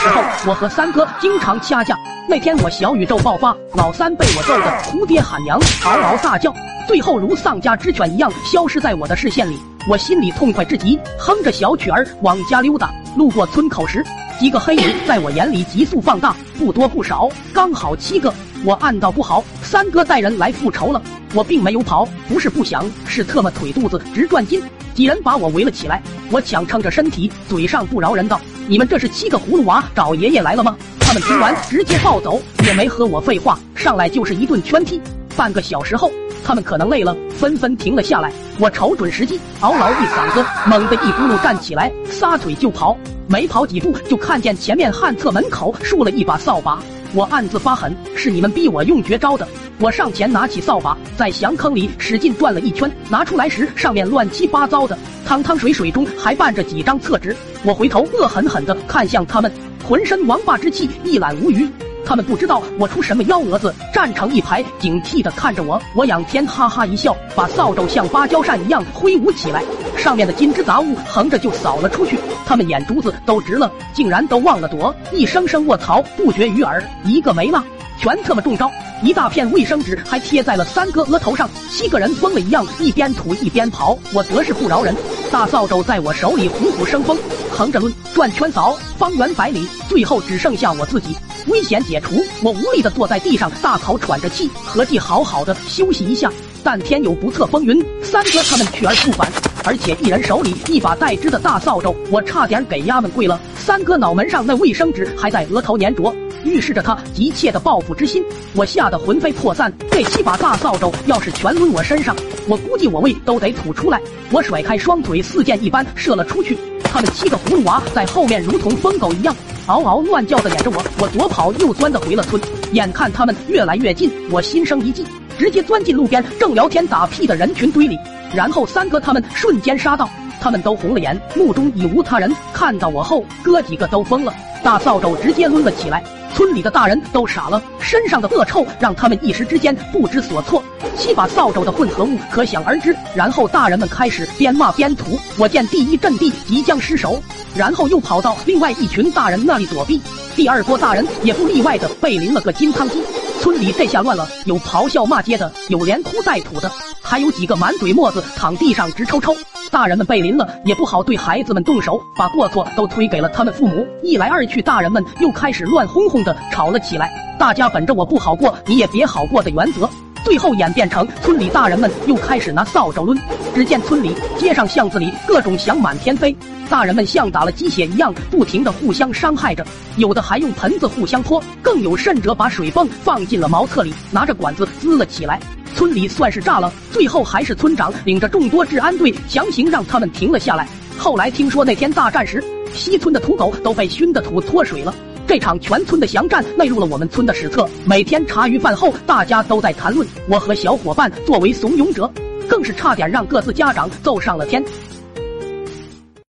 时候，我和三哥经常掐架。那天我小宇宙爆发，老三被我揍得哭爹喊娘，嗷嗷大叫，最后如丧家之犬一样消失在我的视线里。我心里痛快至极，哼着小曲儿往家溜达。路过村口时，几个黑影在我眼里急速放大，不多不少，刚好七个。我暗道不好，三哥带人来复仇了。我并没有跑，不是不想，是特么腿肚子直转筋。几人把我围了起来，我强撑着身体，嘴上不饶人道：“你们这是七个葫芦娃找爷爷来了吗？”他们听完直接暴走，也没和我废话，上来就是一顿圈踢。半个小时后，他们可能累了，纷纷停了下来。我瞅准时机，嗷嗷一嗓子，猛地一咕噜站起来，撒腿就跑。没跑几步，就看见前面旱厕门口竖了一把扫把。我暗自发狠，是你们逼我用绝招的。我上前拿起扫把，在翔坑里使劲转了一圈，拿出来时上面乱七八糟的，汤汤水水中还伴着几张厕纸。我回头恶狠狠地看向他们，浑身王霸之气一览无余。他们不知道我出什么幺蛾子，站成一排，警惕地看着我。我仰天哈哈一笑，把扫帚像芭蕉扇一样挥舞起来，上面的金枝杂物横着就扫了出去。他们眼珠子都直了，竟然都忘了躲，一声声卧槽不绝于耳，一个没了，全特么中招。一大片卫生纸还贴在了三哥额头上，七个人疯了一样，一边吐一边跑。我则是不饶人，大扫帚在我手里虎虎生风，横着抡，转圈扫，方圆百里，最后只剩下我自己。危险解除，我无力的坐在地上，大口喘着气，合计好好的休息一下。但天有不测风云，三哥他们去而复返，而且一人手里一把带枝的大扫帚，我差点给丫们跪了。三哥脑门上那卫生纸还在额头粘着，预示着他急切的报复之心。我吓得魂飞魄散，这七把大扫帚要是全抡我身上，我估计我胃都得吐出来。我甩开双腿，似箭一般射了出去。他们七个葫芦娃在后面如同疯狗一样。嗷嗷乱叫的撵着我，我左跑右钻的回了村。眼看他们越来越近，我心生一计，直接钻进路边正聊天打屁的人群堆里。然后三哥他们瞬间杀到，他们都红了眼，目中已无他人。看到我后，哥几个都疯了，大扫帚直接抡了起来。村里的大人都傻了，身上的恶臭让他们一时之间不知所措。七把扫帚的混合物可想而知。然后大人们开始边骂边吐。我见第一阵地即将失守。然后又跑到另外一群大人那里躲避，第二波大人也不例外的被淋了个金汤鸡。村里这下乱了，有咆哮骂街的，有连哭带吐的，还有几个满嘴沫子躺地上直抽抽。大人们被淋了，也不好对孩子们动手，把过错都推给了他们父母。一来二去，大人们又开始乱哄哄的吵了起来。大家本着我不好过，你也别好过的原则。最后演变成村里大人们又开始拿扫帚抡，只见村里街上巷子里各种响满天飞，大人们像打了鸡血一样不停的互相伤害着，有的还用盆子互相泼，更有甚者把水泵放进了茅厕里，拿着管子滋了起来。村里算是炸了，最后还是村长领着众多治安队强行让他们停了下来。后来听说那天大战时，西村的土狗都被熏得土脱水了。这场全村的降战内入了我们村的史册。每天茶余饭后，大家都在谈论。我和小伙伴作为怂恿者，更是差点让各自家长揍上了天。